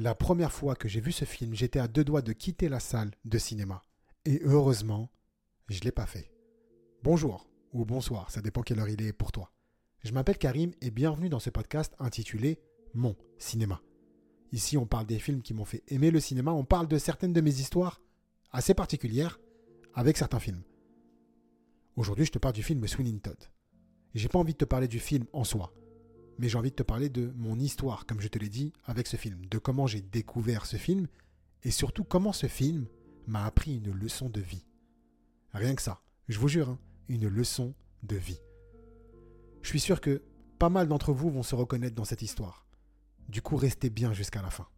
La première fois que j'ai vu ce film, j'étais à deux doigts de quitter la salle de cinéma. Et heureusement, je ne l'ai pas fait. Bonjour ou bonsoir, ça dépend quelle heure il est pour toi. Je m'appelle Karim et bienvenue dans ce podcast intitulé Mon cinéma. Ici, on parle des films qui m'ont fait aimer le cinéma, on parle de certaines de mes histoires assez particulières avec certains films. Aujourd'hui, je te parle du film Sweeney Todd. J'ai pas envie de te parler du film en soi mais j'ai envie de te parler de mon histoire, comme je te l'ai dit, avec ce film, de comment j'ai découvert ce film, et surtout comment ce film m'a appris une leçon de vie. Rien que ça, je vous jure, hein, une leçon de vie. Je suis sûr que pas mal d'entre vous vont se reconnaître dans cette histoire. Du coup, restez bien jusqu'à la fin.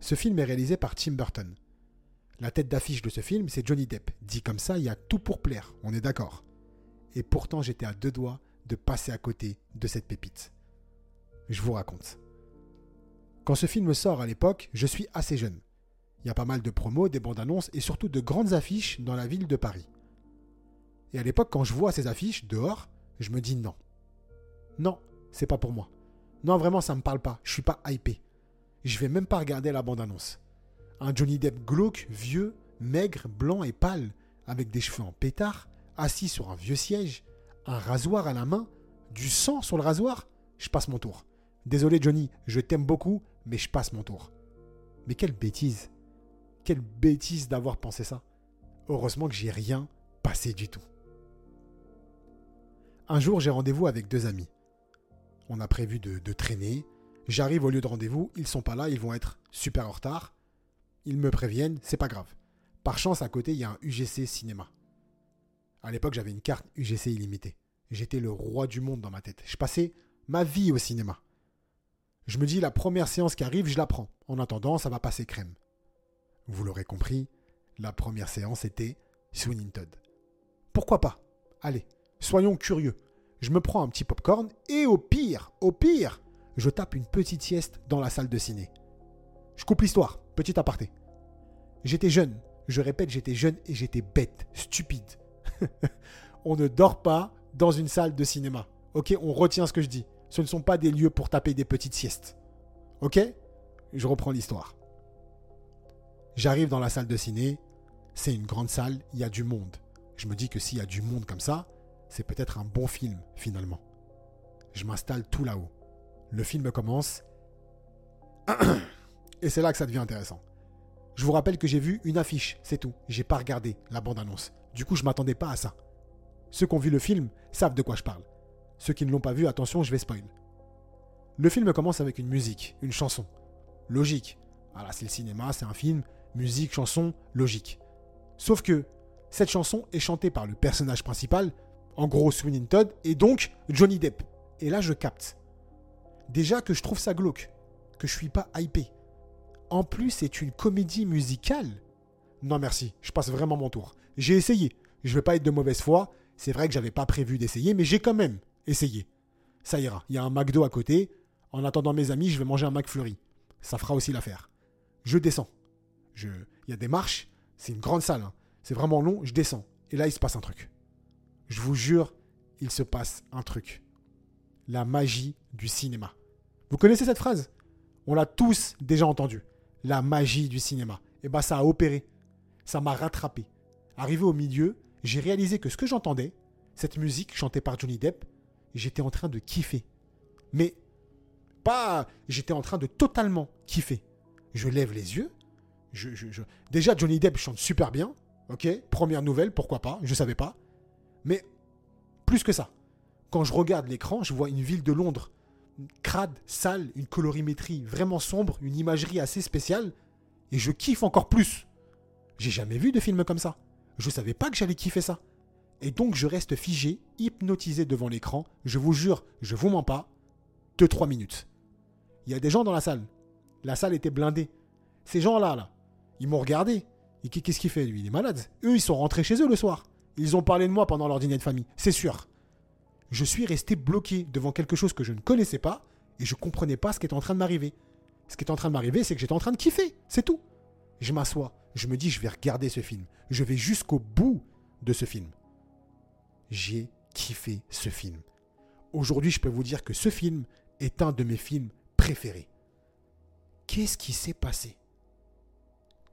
Ce film est réalisé par Tim Burton. La tête d'affiche de ce film, c'est Johnny Depp. Dit comme ça, il y a tout pour plaire, on est d'accord. Et pourtant, j'étais à deux doigts de passer à côté de cette pépite. Je vous raconte. Quand ce film sort à l'époque, je suis assez jeune. Il y a pas mal de promos, des bandes annonces et surtout de grandes affiches dans la ville de Paris. Et à l'époque, quand je vois ces affiches dehors, je me dis non. Non, c'est pas pour moi. Non, vraiment, ça me parle pas. Je suis pas hypé. Je vais même pas regarder la bande annonce. Un Johnny Depp glauque, vieux, maigre, blanc et pâle, avec des cheveux en pétard, assis sur un vieux siège, un rasoir à la main, du sang sur le rasoir, je passe mon tour. Désolé Johnny, je t'aime beaucoup, mais je passe mon tour. Mais quelle bêtise. Quelle bêtise d'avoir pensé ça. Heureusement que j'ai rien passé du tout. Un jour, j'ai rendez-vous avec deux amis. On a prévu de, traîner. J'arrive au lieu de rendez-vous, ils sont pas là, ils vont être super en retard. Ils me préviennent, c'est pas grave. Par chance, à côté, il y a un UGC cinéma. À l'époque, j'avais une carte UGC illimitée. J'étais le roi du monde dans ma tête. Je passais ma vie au cinéma. Je me dis, la première séance qui arrive, je la prends. En attendant, ça va passer crème. Vous l'aurez compris, la première séance était Sweeney Todd. Pourquoi pas? Allez, soyons curieux. Je me prends un petit popcorn et au pire, au pire, je tape une petite sieste dans la salle de ciné. Je coupe l'histoire, petit aparté. J'étais jeune, je répète, j'étais jeune et j'étais bête, stupide. on ne dort pas dans une salle de cinéma. Ok, on retient ce que je dis. Ce ne sont pas des lieux pour taper des petites siestes. Ok Je reprends l'histoire. J'arrive dans la salle de ciné. C'est une grande salle, il y a du monde. Je me dis que s'il y a du monde comme ça, c'est peut-être un bon film finalement. Je m'installe tout là-haut. Le film commence. Et c'est là que ça devient intéressant. Je vous rappelle que j'ai vu une affiche, c'est tout. J'ai pas regardé la bande-annonce. Du coup, je m'attendais pas à ça. Ceux qui ont vu le film savent de quoi je parle. Ceux qui ne l'ont pas vu, attention, je vais spoil. Le film commence avec une musique, une chanson. Logique. Voilà, c'est le cinéma, c'est un film, musique, chanson, logique. Sauf que cette chanson est chantée par le personnage principal, en gros Sweeney Todd, et donc Johnny Depp. Et là, je capte. Déjà que je trouve ça glauque, que je suis pas hypé. En plus, c'est une comédie musicale. Non merci, je passe vraiment mon tour. J'ai essayé. Je vais pas être de mauvaise foi. C'est vrai que j'avais pas prévu d'essayer, mais j'ai quand même essayé. Ça ira. Il y a un McDo à côté. En attendant mes amis, je vais manger un McFlurry. Ça fera aussi l'affaire. Je descends. Il y a des marches. C'est une grande salle. Hein. C'est vraiment long. Je descends. Et là, il se passe un truc. Je vous jure, il se passe un truc. La magie du cinéma. Vous connaissez cette phrase? On l'a tous déjà entendue. La magie du cinéma. Et eh bah, ben, ça a opéré. Ça m'a rattrapé. Arrivé au milieu, j'ai réalisé que ce que j'entendais, cette musique chantée par Johnny Depp, j'étais en train de kiffer. Mais pas, j'étais en train de totalement kiffer. Je lève les yeux. Déjà, Johnny Depp chante super bien. Ok, première nouvelle, pourquoi pas, je savais pas. Mais plus que ça, quand je regarde l'écran, je vois une ville de Londres crade, sale, une colorimétrie vraiment sombre, une imagerie assez spéciale, et je kiffe encore plus. J'ai jamais vu de film comme ça. Je savais pas que j'allais kiffer ça. Et donc je reste figé, hypnotisé devant l'écran, je vous jure, je vous mens pas, 2-3 minutes. Il y a des gens dans la salle. La salle était blindée. Ces gens-là, là, ils m'ont regardé. Et qu'est-ce qu'il fait lui? Il est malade. Eux, ils sont rentrés chez eux le soir. Ils ont parlé de moi pendant leur dîner de famille, c'est sûr. Je suis resté bloqué devant quelque chose que je ne connaissais pas et je comprenais pas ce qui était en train de m'arriver. Ce qui est en train de m'arriver, c'est que j'étais en train de kiffer, c'est tout. Je m'assois, je me dis, je vais regarder ce film. Je vais jusqu'au bout de ce film. J'ai kiffé ce film. Aujourd'hui, je peux vous dire que ce film est un de mes films préférés. Qu'est-ce qui s'est passé?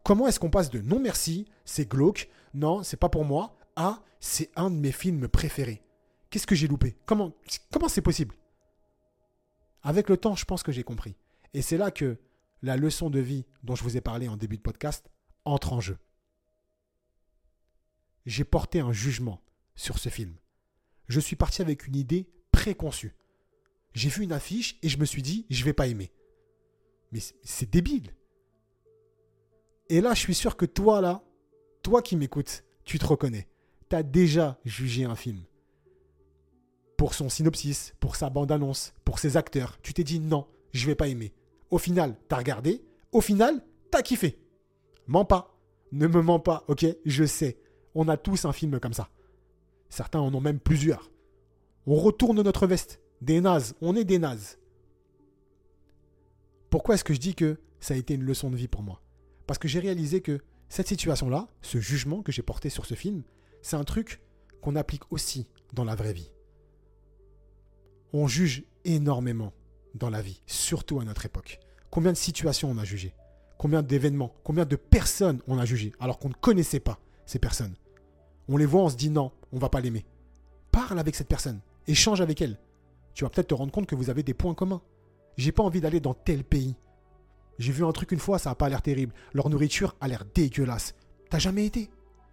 Comment est-ce qu'on passe de non merci, c'est glauque, non, c'est pas pour moi, à c'est un de mes films préférés? Qu'est-ce que j'ai loupé? Comment comment c'est possible? Avec le temps, je pense que j'ai compris. Et c'est là que la leçon de vie dont je vous ai parlé en début de podcast entre en jeu. J'ai porté un jugement sur ce film. Je suis parti avec une idée préconçue. J'ai vu une affiche et je me suis dit, je vais pas aimer. Mais c'est débile. Et là, je suis sûr que toi, là, toi qui m'écoutes, tu te reconnais. Tu as déjà jugé un film. Pour son synopsis, pour sa bande-annonce, pour ses acteurs. Tu t'es dit non, je vais pas aimer. Au final, t'as regardé. Au final, t'as kiffé. Mens pas. Ne me mens pas, ok? Je sais. On a tous un film comme ça. Certains en ont même plusieurs. On retourne notre veste. Des nazes. On est des nazes. Pourquoi est-ce que je dis que ça a été une leçon de vie pour moi? Parce que j'ai réalisé que cette situation-là, ce jugement que j'ai porté sur ce film, c'est un truc qu'on applique aussi dans la vraie vie. On juge énormément dans la vie, surtout à notre époque. Combien de situations on a jugé Combien d'événements Combien de personnes on a jugé alors qu'on ne connaissait pas ces personnes On les voit, on se dit non, on va pas l'aimer. Parle avec cette personne, échange avec elle. Tu vas peut-être te rendre compte que vous avez des points communs. J'ai pas envie d'aller dans tel pays. J'ai vu un truc une fois, ça n'a pas l'air terrible. Leur nourriture a l'air dégueulasse. T'as jamais été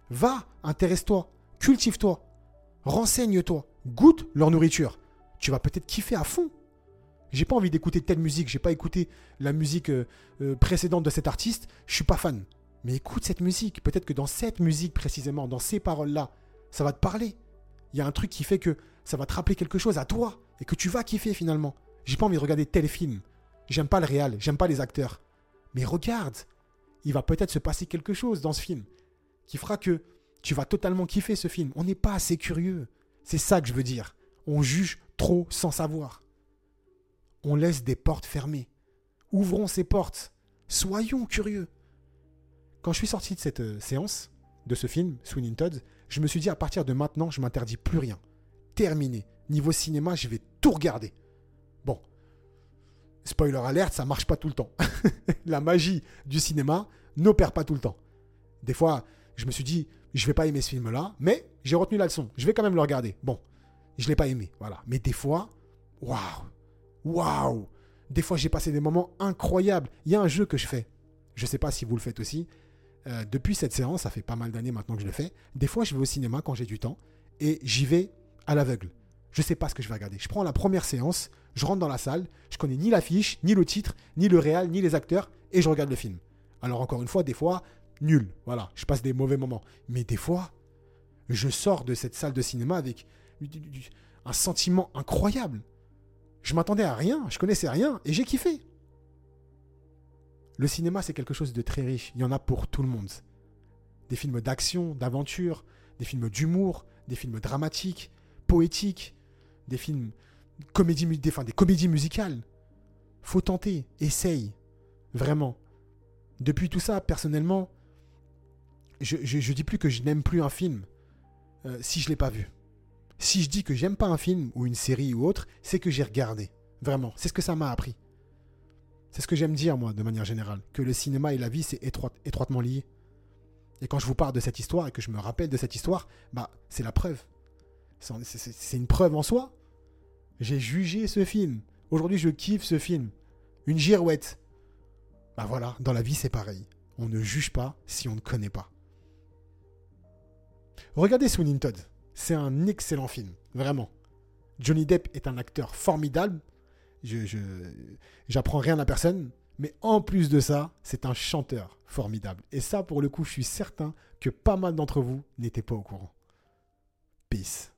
Va, intéresse-toi, cultive-toi, renseigne-toi, goûte leur nourriture. Tu vas peut-être kiffer à fond. J'ai pas envie d'écouter telle musique, j'ai pas écouté la musique euh, euh, précédente de cet artiste, je suis pas fan. Mais écoute cette musique, peut-être que dans cette musique précisément, dans ces paroles-là, ça va te parler. Il y a un truc qui fait que ça va te rappeler quelque chose à toi et que tu vas kiffer finalement. J'ai pas envie de regarder tel film. J'aime pas le réel, j'aime pas les acteurs. Mais regarde, il va peut-être se passer quelque chose dans ce film qui fera que tu vas totalement kiffer ce film. On n'est pas assez curieux. C'est ça que je veux dire. On juge trop sans savoir on laisse des portes fermées. Ouvrons ces portes. Soyons curieux. Quand je suis sorti de cette euh, séance, de ce film, Sweeney Todd, je me suis dit à partir de maintenant, je m'interdis plus rien. Terminé. Niveau cinéma, je vais tout regarder. Bon. Spoiler alert, ça marche pas tout le temps. La magie du cinéma n'opère pas tout le temps. Des fois, je me suis dit, je vais pas aimer ce film-là, mais j'ai retenu la leçon. Je vais quand même le regarder. Bon, je l'ai pas aimé, voilà. Mais des fois, waouh, waouh Des fois, j'ai passé des moments incroyables. Il y a un jeu que je fais. Je ne sais pas si vous le faites aussi. Euh, depuis cette séance, ça fait pas mal d'années maintenant que je le fais. Des fois, je vais au cinéma quand j'ai du temps et j'y vais à l'aveugle. Je ne sais pas ce que je vais regarder. Je prends la première séance, je rentre dans la salle, je connais ni l'affiche, ni le titre, ni le réel, ni les acteurs, et je regarde le film. Alors encore une fois, des fois, nul. Voilà, je passe des mauvais moments. Mais des fois, je sors de cette salle de cinéma avec un sentiment incroyable. Je m'attendais à rien, je connaissais rien et j'ai kiffé. Le cinéma, c'est quelque chose de très riche. Il y en a pour tout le monde. Des films d'action, d'aventure, des films d'humour, des films dramatiques, poétiques, des films comédie, des, des comédies musicales. Faut tenter, essaye, vraiment. Depuis tout ça, personnellement, je, dis plus que je n'aime plus un film euh, si je l'ai pas vu. Si je dis que j'aime pas un film ou une série ou autre, c'est que j'ai regardé. Vraiment, c'est ce que ça m'a appris. C'est ce que j'aime dire, moi, de manière générale, que le cinéma et la vie, c'est étroitement lié. Et quand je vous parle de cette histoire et que je me rappelle de cette histoire, bah, c'est la preuve. C'est une preuve en soi. J'ai jugé ce film. Aujourd'hui, je kiffe ce film. Une girouette. Bah voilà, dans la vie, c'est pareil. On ne juge pas si on ne connaît pas. Regardez Sweeney Todd. C'est un excellent film, vraiment. Johnny Depp est un acteur formidable. Je, j'apprends rien à personne. Mais en plus de ça, c'est un chanteur formidable. Et ça, pour le coup, je suis certain que pas mal d'entre vous n'étaient pas au courant. Peace.